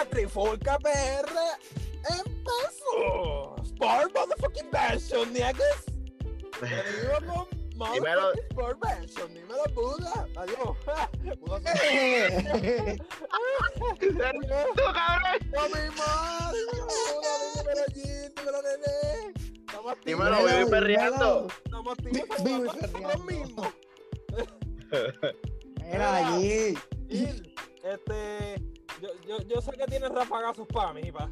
la Trifulca PR empezó. Sport motherfucking version, motherfucking Sport version. Dímelo, Buda. Adiós. ¡Tú, cabrón! ¡No, mi madre! Dímelo allí, dímelo, nene. Estamos. Dímelo, viví perreando. Estamos Vivo y perreando. mismos. Mira allí. Este, yo, yo, yo sé que tienes rafagazos para mí, pa.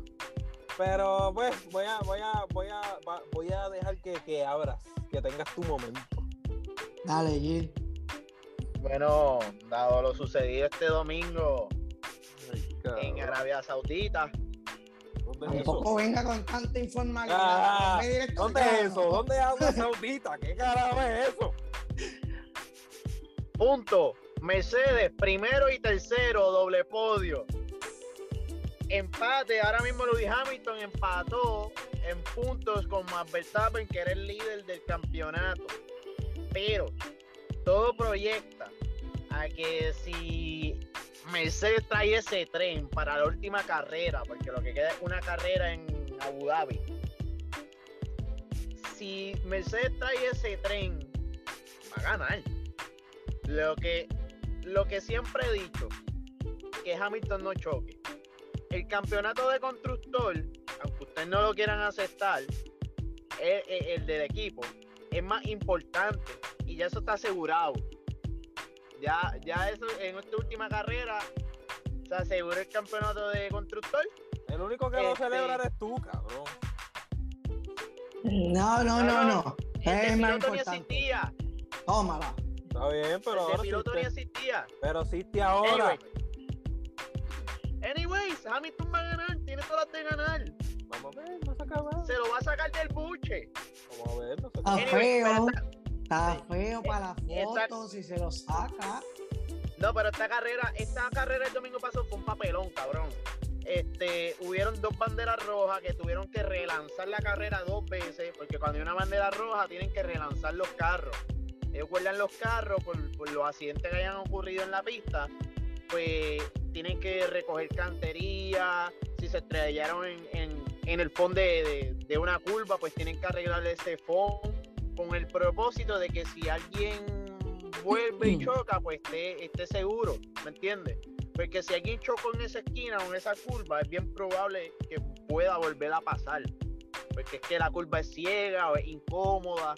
Pero pues voy a, voy a, voy a, voy a dejar que, que abras, que tengas tu momento. Dale, Gil. Bueno, dado lo sucedido este domingo en Arabia Saudita. Tampoco venga con tanta información. Ah, ¿Dónde es eso? ¿Dónde es Arabia Saudita? ¿Qué carajo es eso? punto. Mercedes, primero y tercero, doble podio. Empate, ahora mismo Lewis Hamilton empató en puntos con Max Verstappen, que era el líder del campeonato. Pero todo proyecta a que si Mercedes trae ese tren para la última carrera, porque lo que queda es una carrera en Abu Dhabi. Si Mercedes trae ese tren, va a ganar. Lo que, lo que siempre he dicho, que Hamilton no choque. El campeonato de constructor, aunque ustedes no lo quieran aceptar, el, el- el del equipo, es más importante y ya eso está asegurado. Ya, ya eso en esta última carrera se asegura el campeonato de constructor. El único que lo Este- celebra eres tú, cabrón. No, no, no, no. El Es más importante. existía. Tómala. Está bien, pero ahora piloto ni existía. Pero existe ahora. Anyway. Anyways, Hamilton va a ganar, tiene todas las de ganar. Vamos a ver, no se acaba. Se lo va a sacar del buche. Vamos a ver, no se acaba. Anyway, feo. Está feo para la Esta- foto si se lo saca. no, pero esta carrera, esta carrera el domingo pasado fue un papelón, cabrón. Este, hubieron dos banderas rojas que tuvieron que relanzar la carrera dos veces, porque cuando hay una bandera roja tienen que relanzar los carros. Ellos guardan los carros por, por los accidentes que hayan ocurrido en la pista, pues tienen que recoger cantería, si se estrellaron en, en- en el fondo de, de- de una curva, pues tienen que arreglar ese fondo con el propósito de que si alguien vuelve y choca, pues esté, esté seguro, ¿me entiendes? Porque si alguien chocó en esa esquina o en esa curva, es bien probable que pueda volver a pasar. Porque es que la curva es ciega o es incómoda.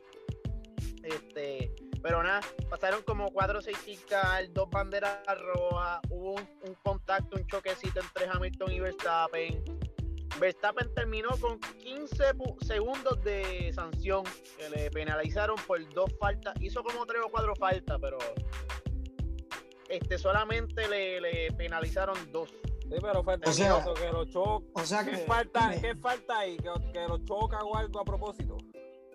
Este, pero nada, pasaron como cuatro o seis chicas, dos banderas rojas, hubo un, un contacto, un choquecito entre Hamilton y Verstappen. Verstappen terminó con 15 pu- segundos de sanción que le penalizaron por dos faltas. Hizo como tres o cuatro faltas, pero este solamente le, le penalizaron dos. Sí, pero fue O sea- que lo choca. O sea que. ¿Qué falta. ¿Qué falta ahí? ¿Que, que lo choca o algo a propósito.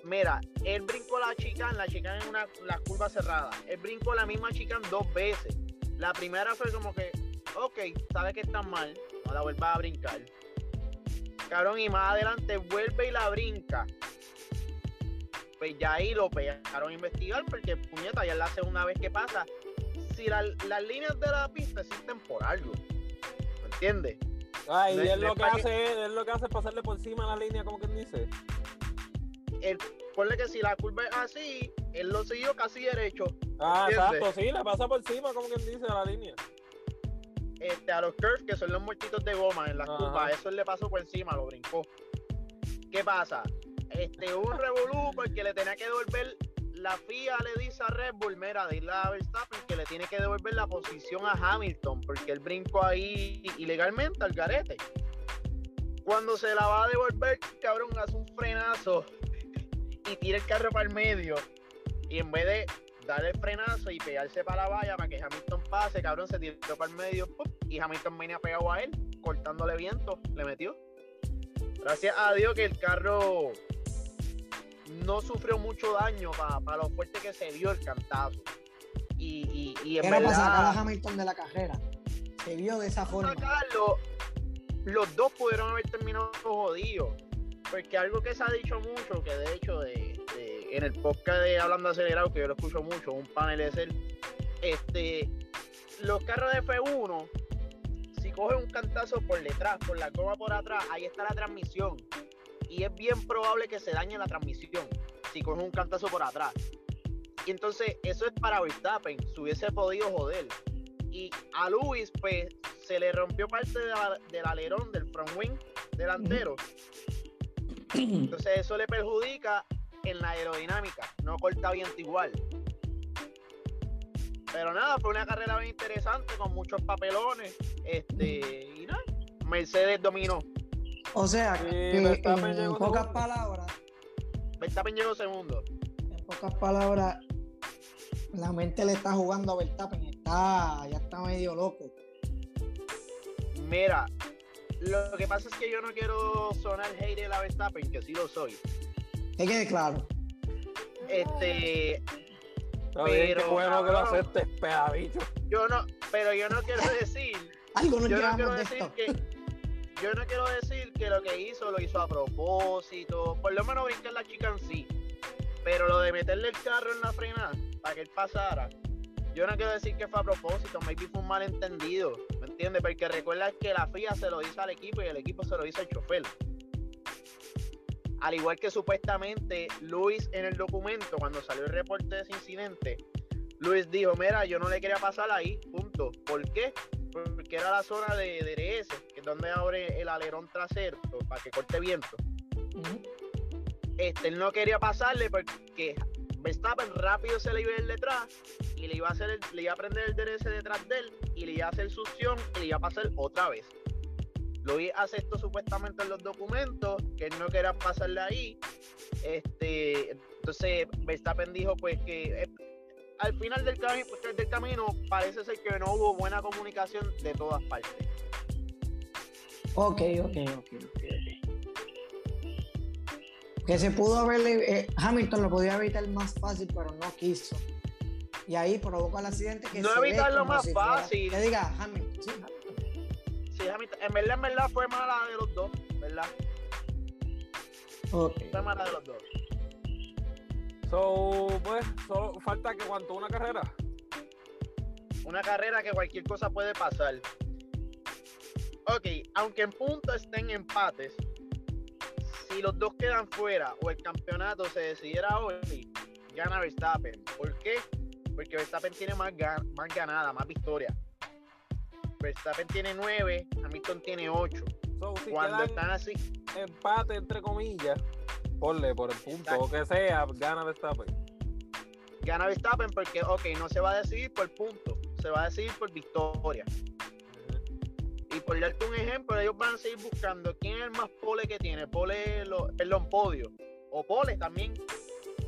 Mira, él brincó la chica, la chica en una la curva cerrada. Él brincó la misma chica dos veces. La primera fue como que, ok, sabe que está mal, no la vuelvas a brincar. Cabrón, y más adelante vuelve y la brinca. Pues ya ahí lo pegaron a investigar porque, puñeta, ya es la segunda vez que pasa. Si la- las líneas de la pista existen por algo, ¿me entiendes? Ay, No y es- él no lo es que que- hace, él lo que hace es pasarle por encima la línea, como quien dice. Él, ponle que si la curva es así, él lo siguió casi derecho. Ah, ¿Entiendes? exacto, sí, le pasa por encima, como quien dice, a la línea. este, a los curves, que son los muertitos de goma en las Ajá. curvas, eso él le pasó por encima, lo brincó. ¿Qué pasa? Este, un revolú porque le tenía que devolver, la FIA le dice a Red Bull, mira, dile a Verstappen que le tiene que devolver la posición a Hamilton, porque él brincó ahí ilegalmente al garete. Cuando se la va a devolver, cabrón, hace un frenazo y tira el carro para el medio. Y en vez de darle el frenazo y pegarse para la valla para que Hamilton pase, cabrón, se tiró para el medio y Hamilton venía pegado a él, cortándole viento, le metió. Gracias a Dios que el carro no sufrió mucho daño para lo fuerte que se vio el cantazo. Y, y, y en Era para sacar a verdad, Hamilton de la carrera. Se vio de esa forma. sacarlo, los dos pudieron haber terminado jodidos. Porque algo que se ha dicho mucho, que de hecho en el podcast de Hablando Acelerado, que yo lo escucho mucho, un panel es él, este, los carros de F1, si coge un cantazo por detrás, por la goma por atrás, ahí está la transmisión. Y es bien probable que se dañe la transmisión si coge un cantazo por atrás. Y entonces eso es para Verstappen, se hubiese podido joder. Y a Luis, pues, se le rompió parte del alerón del front wing delantero. Entonces eso le perjudica en la aerodinámica, no corta viento igual. Pero nada, fue una carrera bien interesante con muchos papelones. Este, y nada, Mercedes dominó. O sea, Sí, que Verstappen en pocas segundo. palabras, Verstappen llegó segundo. en pocas palabras, la mente le está jugando a Verstappen, está, ya está medio loco. Mira, lo que pasa es que yo no quiero sonar hater a Verstappen, que sí lo soy. Que quede claro. Este, bien, qué Pero, bueno que lo aceptes, pedabicho. yo no, pero yo no quiero decir Algo nos yo no quiero de decir esto. que yo no quiero decir que lo que hizo lo hizo a propósito, por lo menos brincar la chica en sí, pero lo de meterle el carro en la frenada para que él pasara, yo no quiero decir que fue a propósito, maybe fue un malentendido, ¿me entiendes? Porque recuerda que la FIA se lo hizo al equipo y el equipo se lo hizo al chofer. Al igual que supuestamente Luis en el documento, cuando salió el reporte de ese incidente, Luis dijo, mira, yo no le quería pasar ahí, punto. ¿Por qué? Porque era la zona de DRS, que es donde abre el alerón trasero para que corte viento. Este, él no quería pasarle porque Verstappen rápido se le iba a ir detrás y le iba a hacer le iba a prender el DRS detrás de él y le iba a hacer succión y le iba a pasar otra vez. Luis aceptó supuestamente en los documentos que él no quería pasarle ahí. Este, entonces Verstappen dijo pues que eh, al final del, cami- del camino parece ser que no hubo buena comunicación de todas partes. Ok, ok, ok, ok. Que se pudo haberle. eh, Hamilton lo podía evitar más fácil, pero no quiso. Y ahí provocó el accidente que No se evitarlo más si fuera- fácil. Que diga Hamilton, sí, Hamilton. Sí, Hamilton- en verdad, en verdad fue mala de los dos, ¿verdad? Ok. Fue mala de los dos. So, pues, solo falta que cuanto una carrera. Una carrera que cualquier cosa puede pasar. Ok, aunque en punto estén empates, si los dos quedan fuera o el campeonato se decidiera hoy, gana Verstappen. ¿Por qué? Porque Verstappen tiene más, gan- más ganada, más victoria. Verstappen tiene nueve, Hamilton tiene ocho. So, si Cuando están así, empate, entre comillas, ponle por el punto o que sea, gana Verstappen. gana Verstappen porque, ok, no se va a decidir por punto, se va a decidir por victoria. Por darte un ejemplo, ellos van a seguir buscando quién es el más pole que tiene, pole, lo, perdón, podio, o pole también.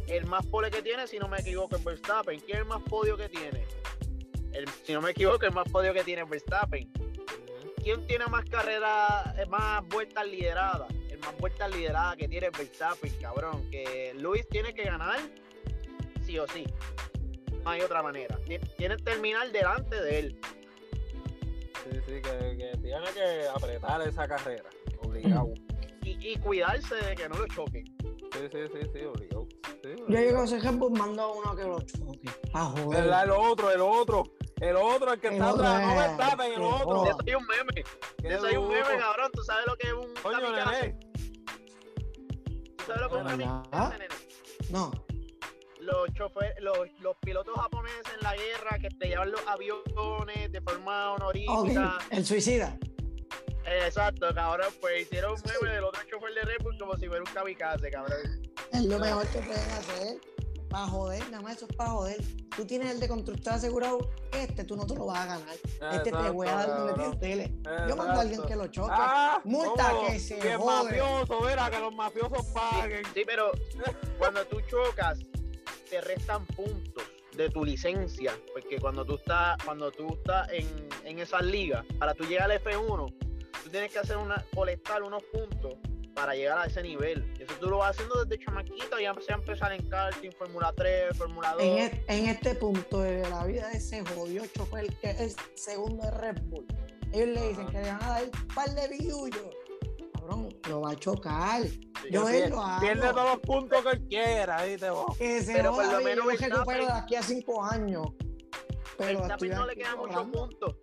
El más pole que tiene, si no me equivoco, es Verstappen. ¿Quién es el más podio que tiene? El, si no me equivoco, el más podio que tiene es Verstappen. ¿Quién tiene más carreras, eh, más vueltas lideradas? El más vueltas lideradas que tiene es Verstappen, cabrón. Que Luis tiene que ganar sí o sí. No hay otra manera. Ti- Tiene que terminar delante de él. Sí, sí, que, que tiene que apretar esa carrera. Obligado. Y, y cuidarse de que no lo choquen. Sí, sí, sí, sí, obligado. Sí, Yo digo, ese ejemplo mandó a uno que lo choque. A joder. ¿Verdad? El otro, el otro. El otro, el que El está atrás, no es- Verstappen, el el otro. De eso hay un meme. Qué De eso hay un meme, cabrón. ¿Tú sabes lo que es un Coño, kamikaze? nene. ¿Tú sabes lo que es un ¿Verdad? kamikaze, nene? No. Los, chofer- los, los pilotos japoneses en la guerra que estrellaban los aviones de forma honorífica. El suicida. Eh, exacto, cabrón. Pues hicieron un meme del otro chofer de Red Bull como si fuera un kamikaze, cabrón. Es lo mejor que pueden hacer. Para joder, nada más eso es para joder. Tú tienes el de constructor asegurado, este tú no te lo vas a ganar. Este te voy a dar donde te cabrón. entele. Yo mando a alguien que lo choque. Ah, Multa que se jode. mafioso, mira, que los mafiosos paguen. Sí, pero cuando tú chocas, te restan puntos de tu licencia. Porque cuando tú estás, cuando tú estás en, en esas ligas, para tú llegar al F1, tú tienes que hacer una, colectar unos puntos para llegar a ese nivel. Eso tú lo vas haciendo desde chamaquito, ya empecé a empezar en karting, Fórmula 3, Fórmula 2. En, e- en este punto de la vida de ese jodido chofer que es segundo de Red Bull, ellos le dicen Ajá. que le van a dar un par de billullos. Cabrón, lo va a chocar. Yo Pierde- él lo hago. Pierde todos los puntos que él quiera, ¿viste vos? Que se Pero por lo menos yo recupero de aquí a cinco años. Pero Verstappen no le quedan muchos puntos.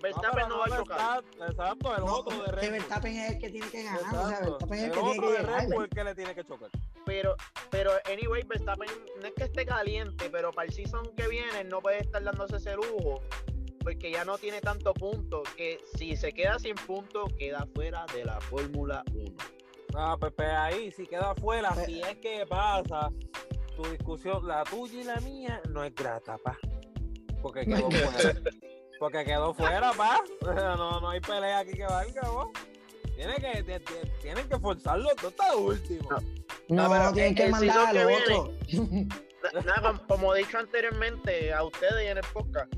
Verstappen no, va a chocar. exacto, el No, otro de que Red Bull. Verstappen es el que tiene que ganar. O sea, Exacto. Verstappen es el El que tiene otro que de Red llegar. Bull es el que le tiene que chocar. Pero, pero, anyway, Verstappen no es que esté caliente, pero para el season que viene no puede estar dándose ese lujo. Porque ya no tiene tanto punto. Que si se queda sin punto, queda fuera de la Fórmula 1. Ah, pues, pues ahí, si queda afuera, Pe- si es que pasa, tu discusión, la tuya y la mía, no es grata, pa. Porque quedó fuera. Porque quedó fuera, pa. No, no hay pelea aquí que valga, vos. Tiene que, ti- ti- tienen que forzarlo todo hasta último. No, No, pero tienen que mandar al que otro. Na- Nada, como, como he dicho anteriormente a ustedes y en el podcast,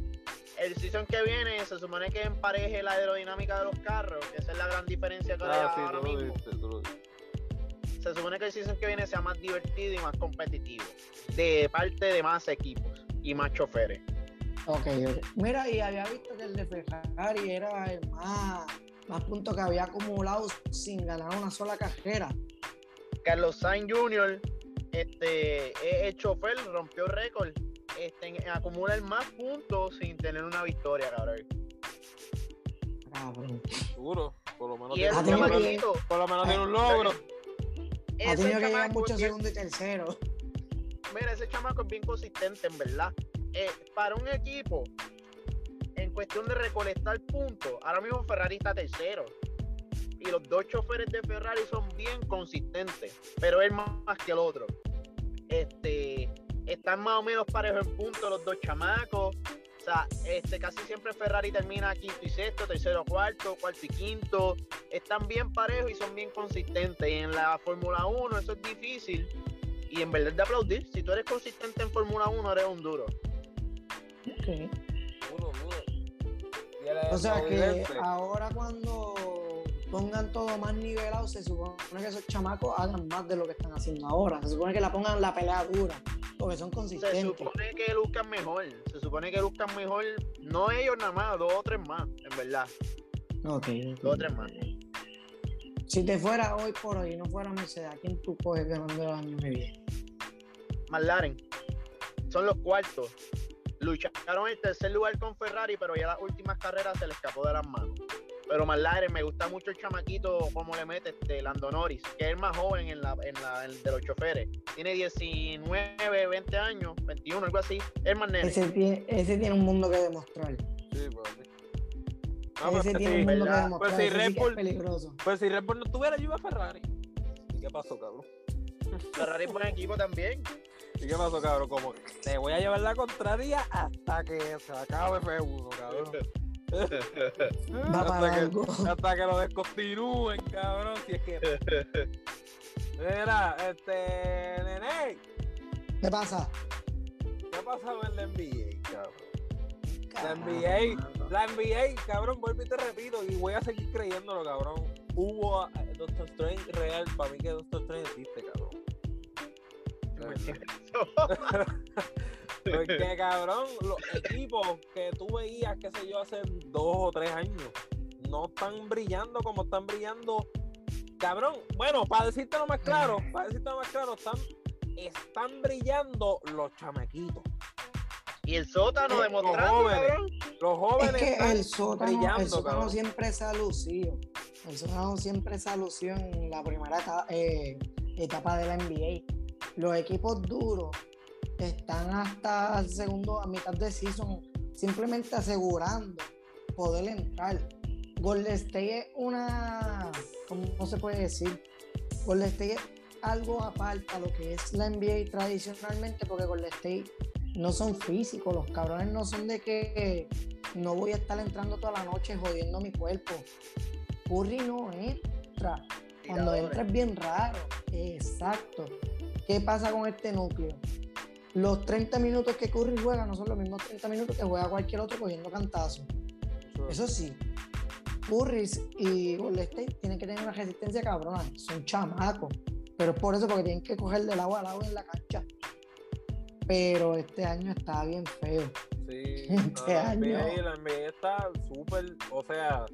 el season que viene se supone que empareje la aerodinámica de los carros, que esa es la gran diferencia que hay Ah, sí, ahora mismo. Se supone que el season que viene sea más divertido y más competitivo, de parte de más equipos y más choferes. Ok, ok. Mira, y había visto que el de Ferrari era el más, más puntos que había acumulado sin ganar una sola carrera. Carlos Sainz Jr., este, es el chofer, rompió récord, este, en- acumula el más puntos sin tener una victoria, cabrón. Cabrón. Seguro. Por lo menos tiene, ese ha tenido que- chamaquito, por lo menos tiene un logro. Ha ese tenido que llegar mucho bien- segundo y tercero. Mira, ese chamaco es bien consistente, en verdad. Eh, para un equipo, en cuestión de recolectar puntos, ahora mismo Ferrari está tercero. Y los dos choferes de Ferrari son bien consistentes, pero él más, más que el otro. Este, están más o menos parejos en puntos los dos chamacos. O sea, este, casi siempre Ferrari termina quinto y sexto, tercero, cuarto, cuarto y quinto. Están bien parejos y son bien consistentes. Y en la Fórmula 1 eso es difícil. Y en verdad de aplaudir. Si tú eres consistente en Fórmula 1, eres un duro. Ok. Duro, duro. O sea que ahora cuando pongan todo más nivelado, se supone que esos chamacos hagan más de lo que están haciendo ahora. Se supone que la pongan la pelea dura, porque son Se consistentes. supone que luzcan mejor. Se supone que luzcan mejor. No ellos nada más, dos o tres más, en verdad. Ok. Dos o tres más. Si te fuera hoy por hoy y no fuera Mercedes, ¿a quién tú coges ganando el año que viene? McLaren. Son los cuartos. Lucharon el tercer lugar con Ferrari, pero ya las últimas carreras se les escapó de las manos. Pero McLaren, me gusta mucho el chamaquito, cómo le mete este Lando Norris, que es el más joven en la, en la en- de los choferes. Tiene 19, 20 años, 21, algo así. Es más nene. Ese tiene, ese tiene un mundo que demostrar. Sí. No, ese pues, tiene sí, un mundo que ¿verdad? demostrar. Pues si Red sí que es Bull- peligroso. Pues si Red Bull no estuviera, yo iba a Ferrari. ¿Y qué pasó, cabrón? Ferrari es buen equipo también. ¿Y qué pasó, cabrón? Como que te voy a llevar la contraria hasta que se acabe F1, cabrón. Va para hasta, algo. que, hasta que lo descontinúen, cabrón. Si es que. Mira, este. Nene, ¿Qué pasa? ¿qué ha pasado en la NBA, cabrón? La NBA, la NBA, cabrón, vuelvo y te repito, y voy a seguir creyéndolo, cabrón. Hubo eh, Doctor Strange real, para mí que Doctor Strange existe, cabrón. Porque, cabrón, los equipos que tú veías, qué sé yo, hace dos o tres años, no están brillando como están brillando. Cabrón, bueno, para decírtelo más claro, para decírtelo más claro, están, están brillando los chamaquitos. Y el sótano Eh, demostrando, jóvenes. cabrón. Los Es jóvenes que están el sótano, brillando, el sótano cabrón. siempre se ha lucido. El sótano siempre se ha lucido en la primera etapa, eh, etapa de la NBA. Los equipos duros están hasta el segundo, a mitad de season, simplemente asegurando poder entrar. Golden State es una, ¿cómo se puede decir? Golden State es algo aparte a lo que es la NBA tradicionalmente, porque Golden State no son físicos, los cabrones no son de que no voy a estar entrando toda la noche jodiendo mi cuerpo. Curry no entra. Cuando entra es bien raro. Exacto. ¿Qué pasa con este núcleo? Los 30 minutos que Curry juega no son los mismos 30 minutos que juega cualquier otro cogiendo cantazos. Eso sí, Curry y Golden State tienen que tener una resistencia cabrona. Son chamacos. Pero es por eso, porque tienen que coger del agua al agua en la cancha. Pero este año está bien feo. Sí, Este año. NBA, la NBA está súper, o sea,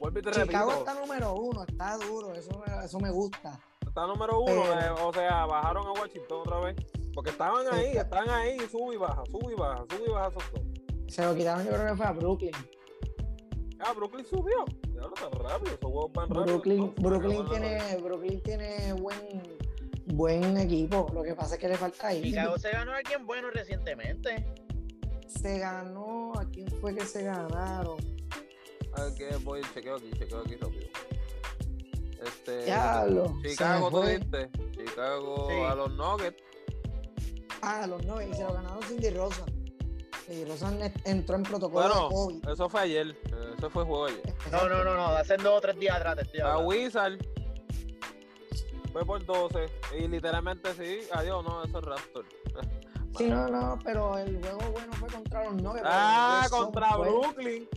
vuelvo y te Chicago repito, está número uno, está duro, eso me, eso me gusta. está número uno, eh, o sea, bajaron a Washington otra vez, porque estaban ahí, Está- están ahí, sube y baja, sube y baja, sube y baja esos dos. Se lo quitaron, yo creo que fue a Brooklyn. Ah, Brooklyn subió. Ya lo tan rápido, esos juegos van rápido. Brooklyn, Brooklyn tiene, Brooklyn tiene buen, buen equipo. Lo que pasa es que le falta ahí. Chicago se ganó a alguien bueno recientemente. Se ganó. ¿A quién fue que se ganaron? Ah, que voy, chequeo aquí, chequeo aquí rápido. Este. Chicago, tú. Chicago Sí. a los Nuggets. Ah, los nueve. Y se lo ganaron Cindy Rosa. Cindy Rosa ne- entró en protocolo Bueno, de COVID. eso fue ayer. eh, Eso fue juego ayer. No, no, no, no, hace dos o tres días atrás A hablando. Wizard fue por 12. Y literalmente sí, adiós, no, eso es Raptor. Sí, no, no, pero el juego bueno fue contra los nueve. pero Ah, los Nuggets son contra. Brooklyn.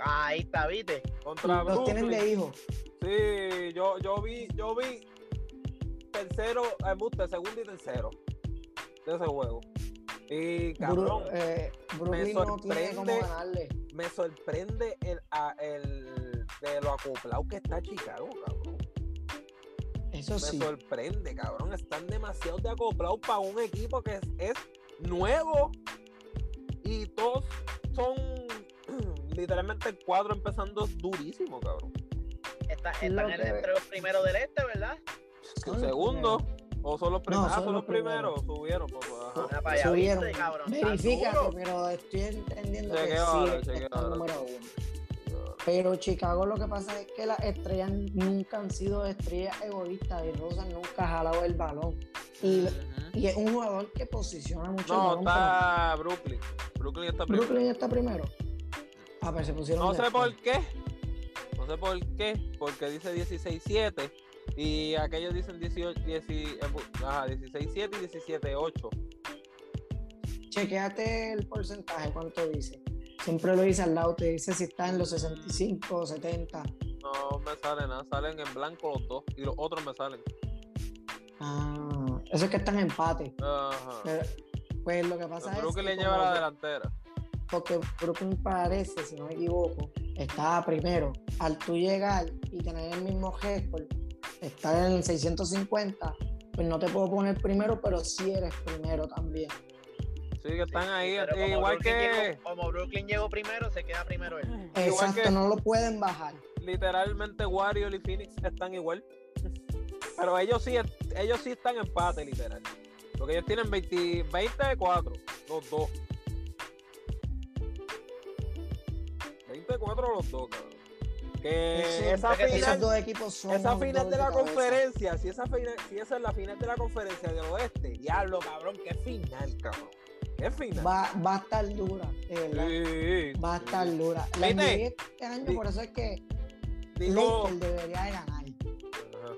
Ahí está, viste. Contra Los tienen Brooklyn. de hijo. Sí, yo, yo vi, yo vi tercero, eh, embuste, segundo y tercero de ese juego. Y cabrón, Bru- eh, Brooklyn no tiene cómo sorprende. ganarle. me sorprende el, a- el de lo acoplado que está Chicago, cabrón. Eso Me sí. sorprende, cabrón. Están demasiado de acoplados para un equipo que es, es nuevo y todos son literalmente cuatro empezando durísimo, cabrón. Está, Lo están en- que- entre los primeros del este, ¿verdad? El segundo, o son los primeros, No, ah, son son los los primeros, subieron. ajá. Mira para allá, Subieron. ¿viste, cabrón? Verifícate, pero estoy entendiendo que Chequeo sí está ahora. número uno. Pero Chicago lo que pasa es que las estrellas nunca han sido estrellas egoístas y Rosa nunca ha jalado el balón. Y, y es un jugador que posiciona mucho el No, balón. está Brooklyn. Brooklyn está primero. Brooklyn está primero. Ah, pero se pusieron No sé por qué. No sé por qué. Porque dice 16-7. Y aquellos dicen 18, 10, ajá, 16-7 y 17-8. Chequeate el porcentaje, cuánto dice. Siempre lo dice al lado, te dice si está en los 65 o 70. No me sale nada. Salen en blanco los dos. Y los otros me salen. Ah, eso es que están en empate. Ajá. Pero, pues lo que pasa es que le lleva la delantera. porque Brooklyn parece, si no me equivoco, estaba primero. Al tú llegar y tener el mismo récord, estar en el 650, pues no te puedo poner primero, pero sí eres primero también. Sí, que están ahí. Igual Brooklyn que. llegó- como Brooklyn llegó primero, se queda primero él. Igual Exacto, que- no lo pueden bajar. literalmente Warrior y Phoenix están igual. Pero ellos sí, ellos sí están empate, literal. Porque ellos tienen 20, 24, los dos. 24 los dos, cabrón. Que Eso- esa esos final, dos equipos son. esa final de la cabeza. conferencia, si esa, final, si esa es la final de la conferencia del oeste, diablo, cabrón, qué final, cabrón. Qué final. Va, va a estar dura, de. Sí, Va a sí. estar dura. La este año, Di- por eso es que Digo, debería de ganar. Ajá.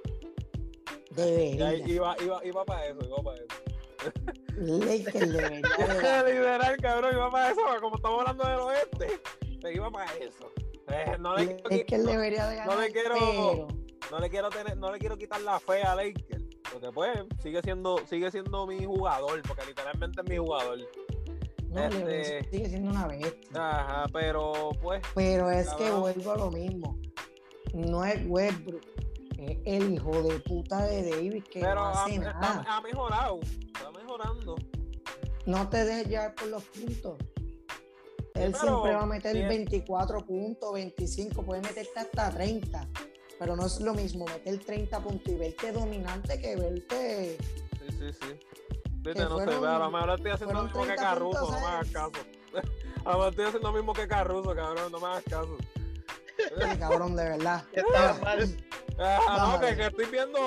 Debería. Ya iba, iba, iba para eso, iba para eso. Lakers debería de ganar. Literal, cabrón, iba para eso, como estamos hablando del oeste, me iba para eso. Eh, no, le, quiero Lakers qui- no, debería de ganar, no le quiero- pero no le quiero tener, no le quiero quitar la fe a Lakers. Porque pues sigue siendo, sigue siendo mi jugador, porque literalmente es mi jugador. no, este- sigue siendo una bestia. Ajá, pero pues, Pero es que vuelvo a lo mismo. No es Westbrook, es el hijo de puta de Davis que pero no ha, hace está- nada. ha mejorado, está mejorando. No te dejes llevar por los puntos. Él siempre va a meter bien. 24 puntos, 25, puede meterte hasta 30. Pero no es lo mismo meter 30 puntos y verte dominante que verte. Sí, sí, sí. Viste, no sé, fueron- a lo mejor estoy haciendo lo mismo que 30 Caruso, puntos, no me hagas caso. A lo mejor estoy haciendo lo mismo que Caruso, cabrón, no me hagas caso. Cabrón, de verdad. Mal. Ah, no, que, que estoy viendo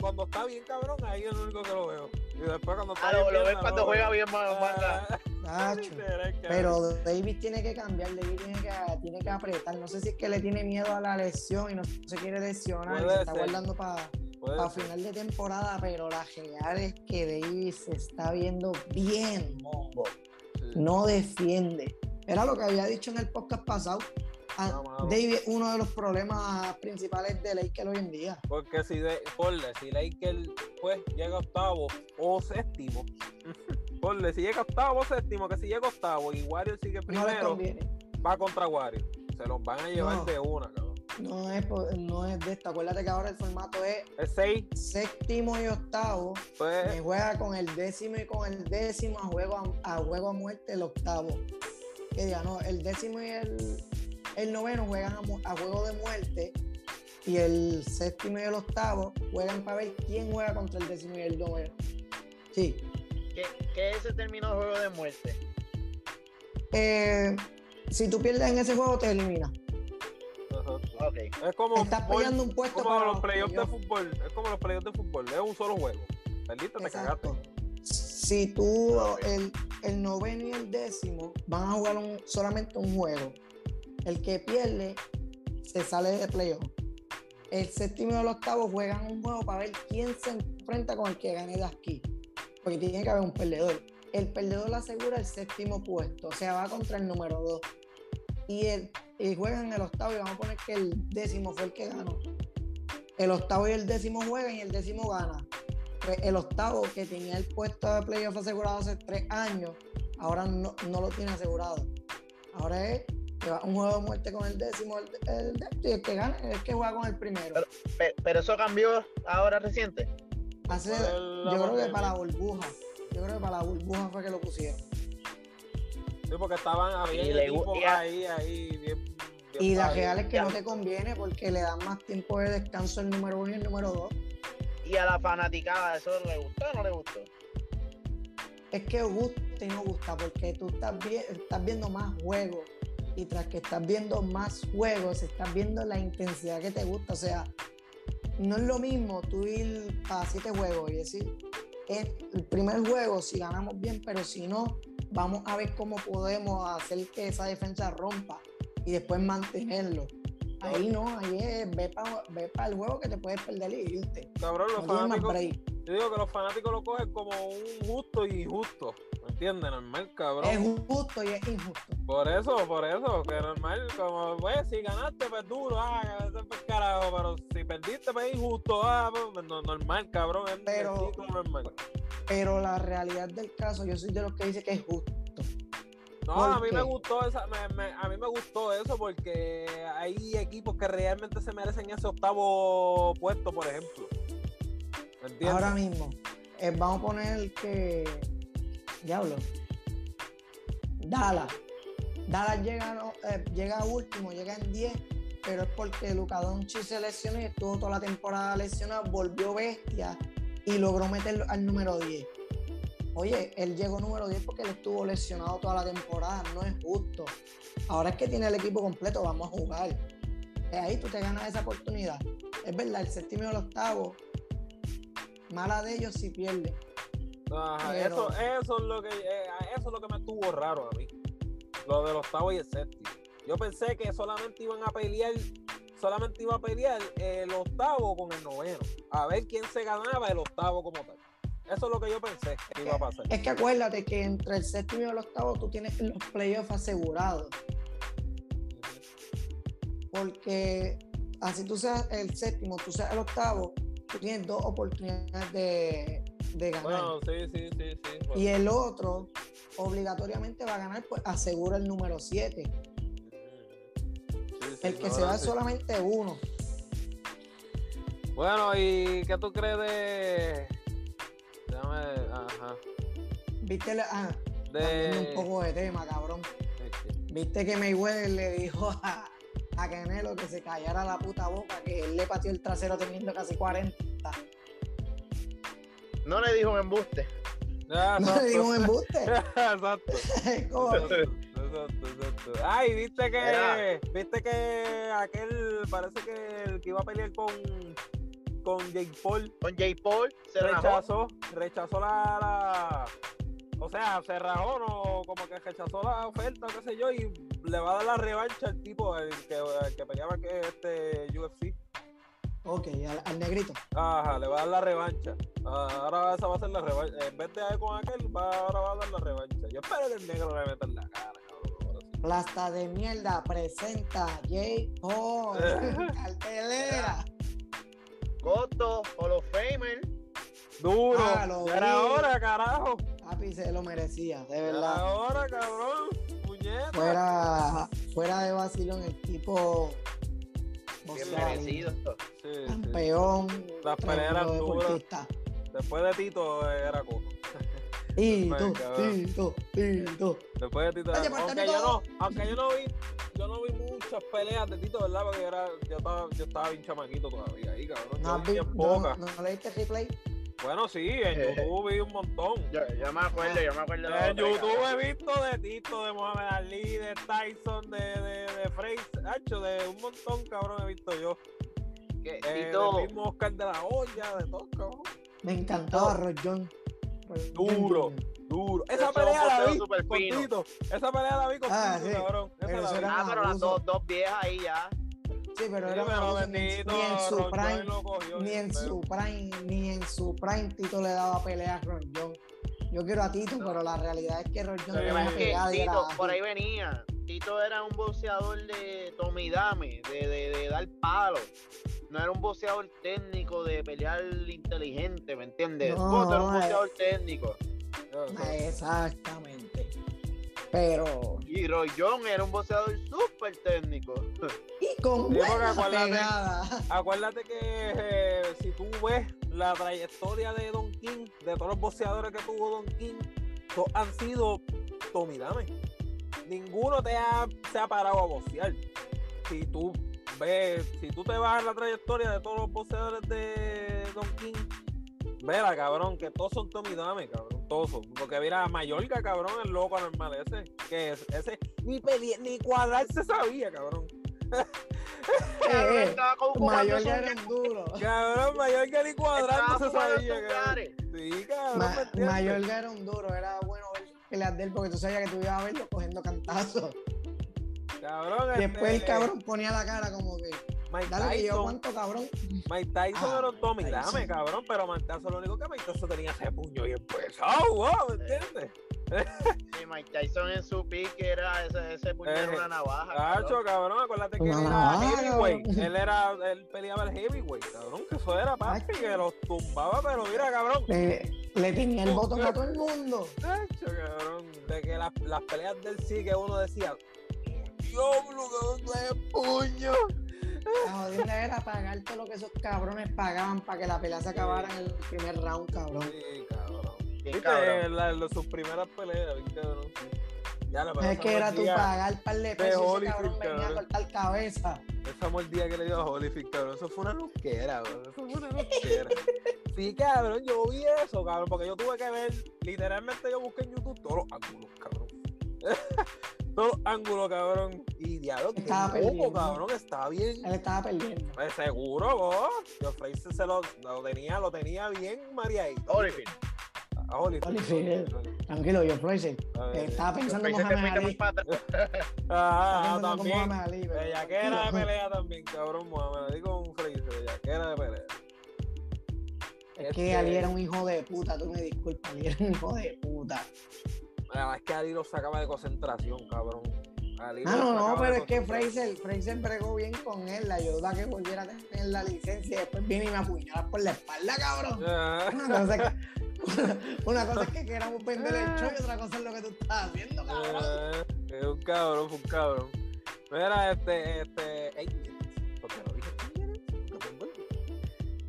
cuando está bien cabrón, ahí es lo único que lo veo. Y después cuando está Ah, bien lo, ves cuando no juega bien Ah, cabrón. Pero David tiene que cambiar, David tiene que, tiene que apretar. No sé si es que le tiene miedo a la lesión y no se quiere lesionar y Puede se está ser. guardando para ser. final de temporada, pero la real es que David se está viendo bien, mongo. Sí. No defiende. Era lo que había dicho en el podcast pasado. Ah, No, mano. David uno de los problemas principales de Lakers hoy en día. Porque si, de, ponle, si Lakers pues llega octavo o séptimo, ponle, si llega octavo o séptimo, que si llega octavo y Warriors sigue primero, va contra Warriors. Se los van a llevar No. de una, cabrón. No es, no es de esta. Acuérdate que ahora el formato es El 6, séptimo y octavo. pues, Me juega con el décimo y con el décimo a juego a, a juego a muerte el octavo. Que diga, no, el décimo y el, el noveno juegan a, juego de muerte y el séptimo y el octavo juegan para ver quién juega contra el décimo y el noveno. Sí. ¿Qué, qué se terminó el juego de muerte? Eh, si tú pierdes en ese juego, te eliminas. Ajá. Ok. Es como, Estás fútbol, peleando un puesto como para los playoffs de fútbol. Es como los playoffs de fútbol. Es un solo juego. Perdiste, te cagaste. Si tú, el, el noveno y el décimo van a jugar un- solamente un juego, el que pierde se sale de playoff. El séptimo y el octavo juegan un juego para ver quién se enfrenta con el que gane de aquí. Porque tiene que haber un perdedor. El perdedor asegura el séptimo puesto, o sea, va contra el número dos. Y, el, y juegan el octavo y vamos a poner que el décimo fue el que ganó. El octavo y el décimo juegan y el décimo gana pues, el octavo que tenía el puesto de playoff asegurado hace tres años, ahora no, lo tiene asegurado. Ahora es un juego de muerte con el décimo, el, el décimo, y el que gana es el que juega con el primero. Pero- Pe- Pero eso cambió ahora reciente. Hace, yo creo que para la burbuja, yo creo que para la burbuja fue que lo pusieron. Sí, porque estaban había Y le equipos gu- y a- ahí, ahí, bien. bien Y la real es que ya. no te conviene porque le dan más tiempo de descanso el número uno y el número dos. Y a la fanaticada, ¿eso le gustó o no le gustó? es que gusta y no gusta porque tú estás, vi- estás viendo más juegos y tras que estás viendo más juegos, estás viendo la intensidad que te gusta. O sea, no es lo mismo tú ir a siete juegos y decir, es el primer juego, si ganamos bien, pero si no, vamos a ver cómo podemos hacer que esa defensa rompa y después mantenerlo. Ahí no, ahí es, ve para el juego que te puedes perder y irte. Cabrón, los No fanáticos. Yo digo que los fanáticos lo cogen como un justo y injusto. ¿Me entiendes? Normal, cabrón. Es justo y es injusto. Por eso, por eso, que normal, como, pues, si ganaste, pues duro, ah, el carajo, pero si perdiste, pues injusto, ah, pues, no- normal, cabrón, es Pero- normal. Pero la realidad del caso, yo soy de los que dice que es justo. No, ¿Por a mí me gustó esa, me- me- a mí me gustó eso porque hay equipos que realmente se merecen ese octavo puesto, por ejemplo. ¿Me entiendes? Ahora mismo, eh, vamos a poner que. Diablo. Dallas. Dallas llega, eh, llega último, llega en 10, pero es porque Luka Doncic se lesionó y estuvo toda la temporada lesionado, volvió bestia y logró meterlo al número 10. Oye, él llegó número 10 porque él estuvo lesionado toda la temporada, no es justo. Ahora es que tiene el equipo completo, vamos a jugar. De ahí tú te ganas esa oportunidad. Es verdad, el séptimo y el octavo, mala de ellos si pierden. Ajá, Pero- eso, eso es lo que eh, eso es lo que me estuvo raro a mí. Lo del octavo y el séptimo. Yo pensé que solamente iban a pelear, solamente iba a pelear el octavo con el noveno. A ver quién se ganaba el octavo como tal. Eso es lo que yo pensé que iba a pasar. Es que acuérdate que entre el séptimo y el octavo tú tienes los playoffs asegurados. Porque así tú seas el séptimo, tú seas el octavo, tú tienes dos oportunidades de, de ganar. Bueno, sí, sí, sí, sí. bueno. y el otro obligatoriamente va a ganar, pues asegura el número 7. Sí, sí, El que no, se va es solamente uno. Bueno, ¿y qué tú crees de. Déjame. Ajá. Viste, la- ah, cambiando un De. poco de tema, cabrón. Viste que Mayweather le dijo a, a Canelo que se callara la puta boca, que él le pateó el trasero teniendo casi 40. No le dijo un embuste. Ah, No le digo un embuste. Exacto. Exacto, exacto. Ay, viste que. Era. Viste que aquel. Parece que el que iba a pelear con. Con Jake Paul. Con J. Paul se rajó. rechazó. Rechazó la, la- O sea, se rajó, no, como que rechazó la oferta, qué sé yo, y le va a dar la revancha al tipo, el que, el que peleaba que este UFC. Ok, al, al negrito. Ajá, le va a dar la revancha. Ah, ahora esa va a ser la revancha. En vez de ir con aquel, va, ahora va a dar la revancha. Yo espero que el negro le meta en la cara, cabrón. ahora sí. Plasta de mierda presenta Jay Paul. Cartelera. Costo, Hall of Famer. Duro. Ah, lo era vi. hora, carajo. Papi se lo merecía, de era verdad. hora, cabrón. Puñeta. Fuera, fuera de vacilón, el tipo Bien merecido. Sí, sí. campeón, Las tremendo peleas eran duras. deportista. Después de Tito eh, era cojo. Tito. Tito, Tito. Después de Tito era. Puerto Aunque yo no, aunque yo no vi, yo no vi muchas peleas de Tito, ¿verdad? Porque yo, era, yo, estaba, yo estaba bien chamaquito todavía ahí, cabrón. ¿No, vi bien no- pocas. no- no leíste replay? Bueno, sí, en YouTube vi un montón. Yo, yo me acuerdo, yo me acuerdo. de En YouTube he visto de Tito, de Mohamed Ali, de Tyson, de, de, de Fraser, hacho, de un montón, cabrón, he visto yo. Eh, Tito, del mismo Oscar de la Olla, de todo, cabrón. Me encantaba Roy John. Roy Duro. Duro. Esa pelea la vi con. Tito. Esa pelea la vi con Ah, Tito, sí. cabrón. Esa Pero la vi. ah, pero las dos, dos viejas ahí ya. Sí, pero Sí, era pero ni, bendito, ni en su Ron prime, cogió ni en su prime, ni en su prime Tito le daba pelea a Roy John. Yo quiero a Tito, No. pero la realidad es que Roy John más Es que Tito, por ahí venía. Tito era un boxeador de Tommy Dame, de, de, de dar palo. No era un boxeador técnico de pelear inteligente, ¿me entiendes? No, Scott era un eh. boxeador técnico. Yo sé. Exactamente. Pero, Y Roy era un boxeador súper técnico. y con buena acuérdate- pegada. Acuérdate que eh, si tú ves la trayectoria de Don King, de todos los boxeadores que tuvo Don King, todos han sido Tommy Dame. Ninguno te ha, se ha parado a boxear. Si tú ves, si tú te vas a la trayectoria de todos los boxeadores de Don King, vela, cabrón, que todos son Tommy Dame, cabrón, son. Porque mira, Mallorca, cabrón, el loco normal ese, que es, ese ni ni cuadrar se sabía, cabrón. Cabrón, Eh, su- ya era un duro. Cabrón, Mallorca ni cuadrar no se sabía, cabrón. cares. Sí, cabrón, Ma- ¿me entiendes? Mayorga era un duro, era bueno ver peleas de él porque tú sabías que tú ibas a verlo cogiendo cantazos. Cabrón, después el este, cabrón ponía la cara como que, Mike dale que yo Tyson, aguanto, cabrón. Mike Tyson Ah, era un Tommy Tyson. Dame, cabrón, pero Mike Tyson lo único que Mike Tyson tenía ese puño bien pesado, wow, ¿me entiendes? Y Mike Tyson en su pique era ese, ese puño era Eh, una navaja. Cacho, cabrón. cabrón, acuérdate que él era heavyweight, él era, él peleaba el heavyweight, cabrón, que eso era papi, que los tumbaba, pero mira, cabrón, Le, le tenía el botón a todo el mundo. Cacho, cabrón, de que las, las peleas del sí que uno decía, diablo, cabrón, trae puño. La jodida era pagar todo lo que esos cabrones pagaban para que la pelea se acabara en el primer round, cabrón. Sí, cabrón. Bien Viste, cabrón. la- la- sus primeras peleas, bien cabrón. Ya lo Es que era tu pagar par de pesos y ese cabrón venía a cabrón. cortar cabeza. Esa mordida que le dio a Holyfield, cabrón. Eso fue una loquera, cabrón. Eso fue una loquera. sí, cabrón, yo vi eso, cabrón, porque yo tuve que ver, literalmente yo busqué en YouTube todos los ángulos, cabrón. todos los ángulos, cabrón. Y diablo, que Estaba poco, perdiendo. cabrón, está bien. Él estaba perdiendo. Pues seguro, vos. Yo Fraser se lo, lo tenía, lo tenía bien mareadito. Holyfield. A Holyfield. Holyfield. Tranquilo, yo Fraser. Estaba pensando fuiste muy Ali. Ah, Estaba también. Bellaquera de pelea también, cabrón. Mohamed Ali con Fraser, bellaquera de pelea. Es que Ali era un hijo de puta, tú me disculpas, Ali era un hijo de puta. Es que Ali lo sacaba de concentración, cabrón. Ali Ah, lo no, no, pero es que. Fraser, Fraser bregó bien con él, la ayuda que volviera a tener la licencia y después viene y me apuñala por la espalda, cabrón. Una cosa es que, una cosa es que queramos vender el show y otra cosa es lo que tú estás haciendo, cabrón. es un cabrón, fue un cabrón. Mira, este, este, eight minutes. ¿Por qué no dije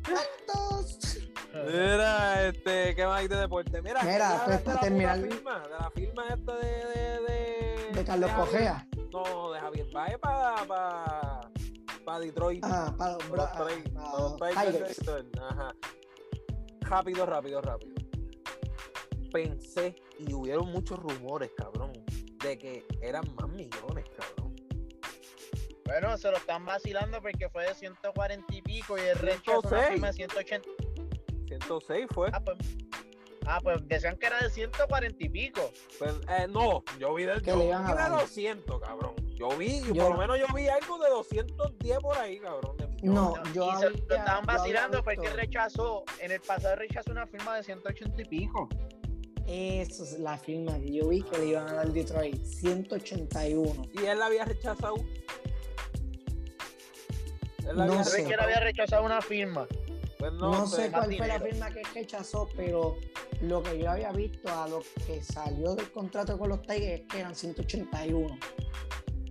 eight Mira, este, ¿qué más hay de deporte? Mira, Mira, ¿qué pues, sabes de para la firma, de la firma esta de, de, de, De Carlos Cogea. No, de Javier Baez para pa, pa Detroit. Ah, para los, Para los para para los Tigers Ajá. Rápido, rápido, rápido. Pensé y hubieron muchos rumores, cabrón, de que eran más millones, cabrón. Bueno, se lo están vacilando porque fue de 140 y pico y el rechazo una 106. firma de 180. 106 fue. Ah, pues, ah, pues decían que era de 140 y pico. Pues, eh, no, yo vi del Que yo vi de dar. 200, cabrón. Yo vi, Yo- por lo menos yo vi algo de 210 por ahí, cabrón. de. No, yo y se lo estaban vacilando porque rechazó, en el pasado rechazó una firma de 180 y pico. Esa es la firma que yo vi que le iban a dar Detroit. 181. Y él la había rechazado. Él la No había sé. ¿Sabes que él había rechazado una firma? Pues No, no, sé cuál fue la firma que rechazó, pero lo que yo había visto a lo que salió del contrato con los Tigers es que eran 181.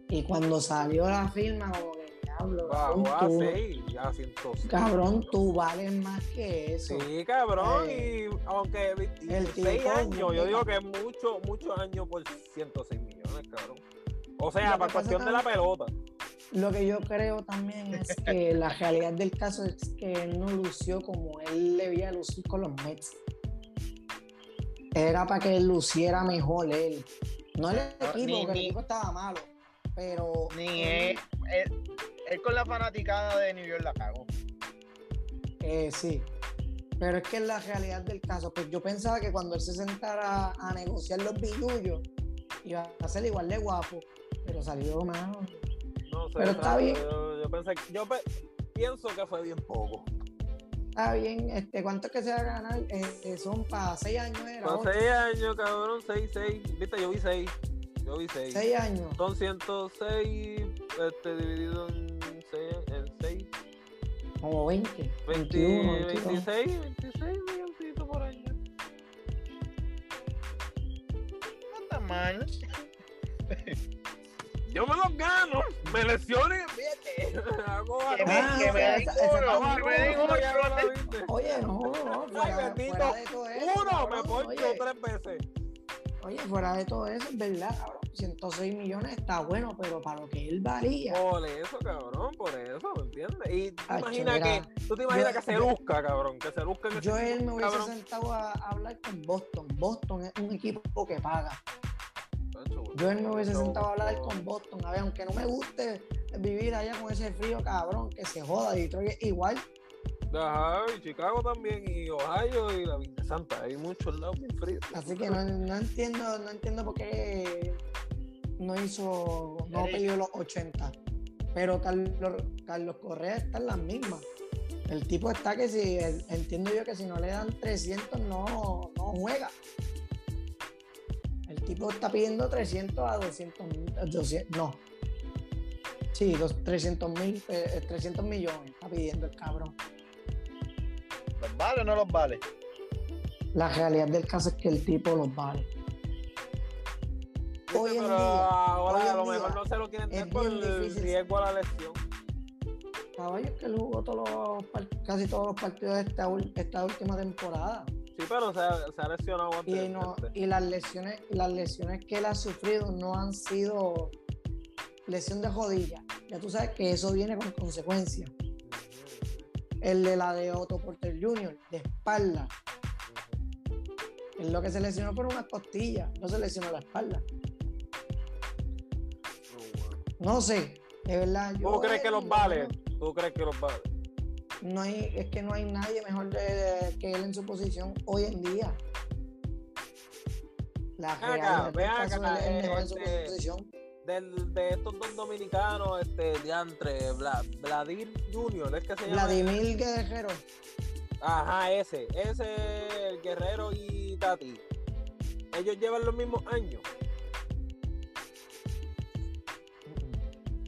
Y cuando salió la firma, como que diablo, Bajó cabrón, a tú, 6, ya 106. cabrón, tú vales más que eso. Sí, cabrón, Eh, y aunque y el 6 tipo, años, yo digo que es mucho, muchos años por 106 millones, cabrón. O sea, para cuestión de la pelota. Lo que yo creo también es que la realidad del caso es que él no lució como él debía lucir con los Mets. Era para que él luciera mejor él. No el equipo, ni- porque el equipo estaba malo. Pero. Ni él- él, con la fanaticada de New York la cagó. Eh, sí. Pero es que es la realidad del caso. Pues yo pensaba que cuando él se sentara a negociar los billullos, iba a ser igual de guapo. Pero salió mal. Sé, Pero está ¿sabes? bien. Yo, yo pensé, yo pe- pienso que fue bien poco. Está bien, este, ¿cuánto es que se va a ganar? Eh, son para seis años, era. Ocho. 6 años, cabrón, 6, 6. Viste, yo vi 6. Yo vi 6. Seis años. Son 106 este, dividido en 6, en 6 Como 20, 20, 21, 22. 26, 26 milloncitos por año. No está mal. Yo me los gano, me lesiono y fíjate. Hago Que me, Ah, que me den esa- esa me ya la viste. Oye, no, no, fuera, bendito. fuera de todo eso. Uno, me poncho tres veces. oye, fuera de todo eso, es verdad, cabrón. 106 millones está bueno, pero para lo que él valía. Por eso, cabrón, por eso, ¿me entiendes? Y tú imaginas mira, que, tú te imaginas yo- que se luzca, cabrón, que se luzca en Yo él equipo, me hubiese cabrón. sentado a, a hablar con Boston. Boston es un equipo que paga. Yo él me hubiese sentado a hablar con Boston. A ver, aunque no me guste vivir allá con ese frío, cabrón, que se joda. Detroit es igual. Ajá, y Chicago también, y Ohio, y la Virgen Santa. Hay muchos lados bien fríos. Así que no, no entiendo, no entiendo por qué no hizo, no peleó los 80. Pero Carlos, Carlos Correa está en las mismas. El tipo está que si, entiendo yo que si no le dan 300 no, no juega. El tipo está pidiendo 300 a 200 mil, 200, no. Sí, dos, 300 mil, eh, 300 millones está pidiendo el cabrón. ¿Los vale o no los vale? La realidad del caso es que el tipo los vale. Hoy en pero día, ahora hoy en a lo mejor no se lo quieren es tener por el difícil. riesgo a la lesión. Caballo que él jugó todos los casi todos los partidos de esta última temporada. Sí, pero se, ha- se ha lesionado Y, no, anteriormente. y las lesiones, y las lesiones que él ha sufrido no han sido lesión de rodilla. Ya tú sabes que eso viene con consecuencias. El de la de Otto Porter Jr., de espalda. Es lo que se lesionó por una costilla, no se lesionó la espalda. No sé, de verdad. ¿Tú yo, crees que los vale? ¿Tú crees que los vale? No hay, es que no hay nadie mejor de- que él en su posición hoy en día. La acá, es mejor en su este, posición. Del, de estos dos dominicanos, este, diantre, Vla, Vladir Junior, es que se llama. Vladimir Guerrero. Ajá, ese, ese, el Guerrero y Tati. Ellos llevan los mismos años.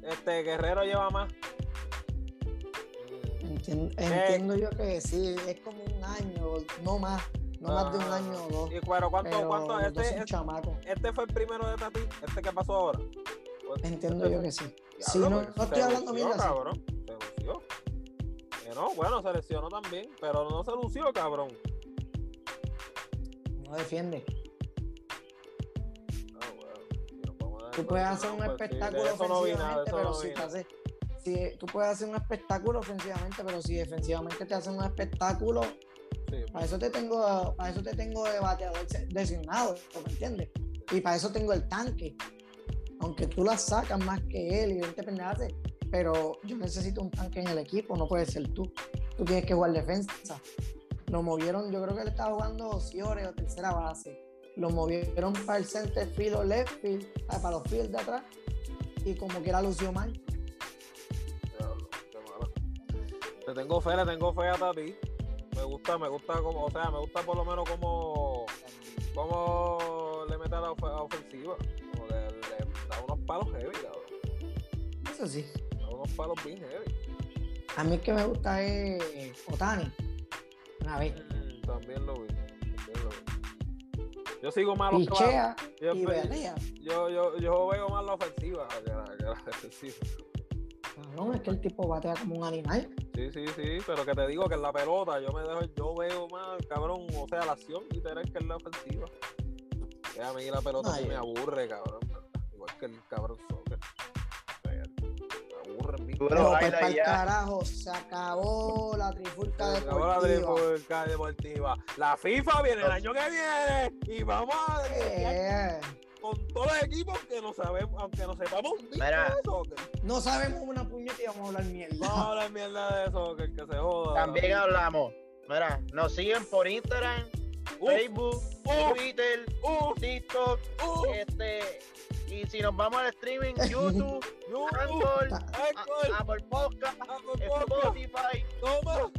Este Guerrero lleva más. Eh. entiendo yo que sí, es como un año, no más, no más de un ajá. año o dos. ¿Y cuánto, Pero cuánto? Este, este fue el primero de Tati, este que pasó ahora. Pues, Entiendo este yo que sí. Diablo, Sí, no, pues, no estoy hablando lució, sí. cabrón. Se lució. Que no, bueno, se lesionó también, pero no se lució, cabrón. No defiende. Ah, bueno, si Tú puedes hacer un pues espectáculo ofensivamente, pero si te nada. Si tú puedes hacer un espectáculo ofensivamente, pero si defensivamente te hacen un espectáculo, Sí, para eso te tengo, para eso te tengo de bateador designado, ¿me entiendes? Y para eso tengo el tanque. Aunque tú la sacas más que él y 20 pendientes, pero yo necesito un tanque en el equipo, no puede ser tú. Tú tienes que jugar defensa. Lo movieron, yo creo que él estaba jugando Ciore o tercera base. Lo movieron para el center field o left field, para los fields de atrás, y como que era lució mal. Te tengo fe, le tengo fe a Tati. Me gusta, me gusta como, o sea, me gusta por lo menos como, como le mete a la ofensiva. Como le, le da unos palos heavy, cabrón. Eso sí. Da unos palos bien heavy. A mí el que me gusta es Otani. Una vez. Mm, también lo vi, también lo vi. Yo sigo más los que Pichea yo, y yo, yo, yo veo más la ofensiva que la, que la defensiva. No, es que el tipo batea como un animal. Sí, sí, sí, pero que te digo que en la pelota yo me dejo, yo veo más, cabrón, o sea, la acción literal que en la ofensiva. Que a mí la pelota sí yo- me aburre, cabrón. Igual que el cabrón soccer. Pero pues para el carajo, se acabó la trifulca Se acabó la deportiva. trifulca deportiva. La FIFA viene el año que viene y vamos a Eh, con todos los equipos que no sabemos, aunque no sepamos un de soccer. no sabemos una puñeta y vamos a hablar mierda. Vamos a hablar mierda de soccer, que se joda. También hablamos. Mira, nos siguen por Instagram, Uf, Facebook, uf, Twitter, uf, TikTok, uf, este. Y si nos vamos al streaming, YouTube, Anchor, Apple Podcast, Apple Podcast. Spotify. ¿Cómo?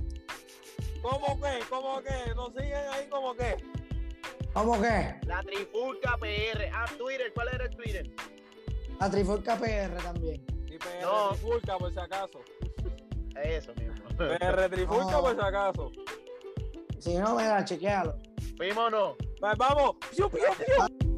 ¿Cómo que? ¿Cómo que? ¿Nos siguen ahí como que? ¿Cómo que? La Trifulca PR. Ah, Twitter, ¿cuál era el Twitter? La trifulca PR también. Y PR No. Trifulca por si acaso. Eso mismo. PR Trifulca No. por si acaso. Si no, mira, chequealo. Fuimos o no. Pues vamos. ¡Piu, piu, piu!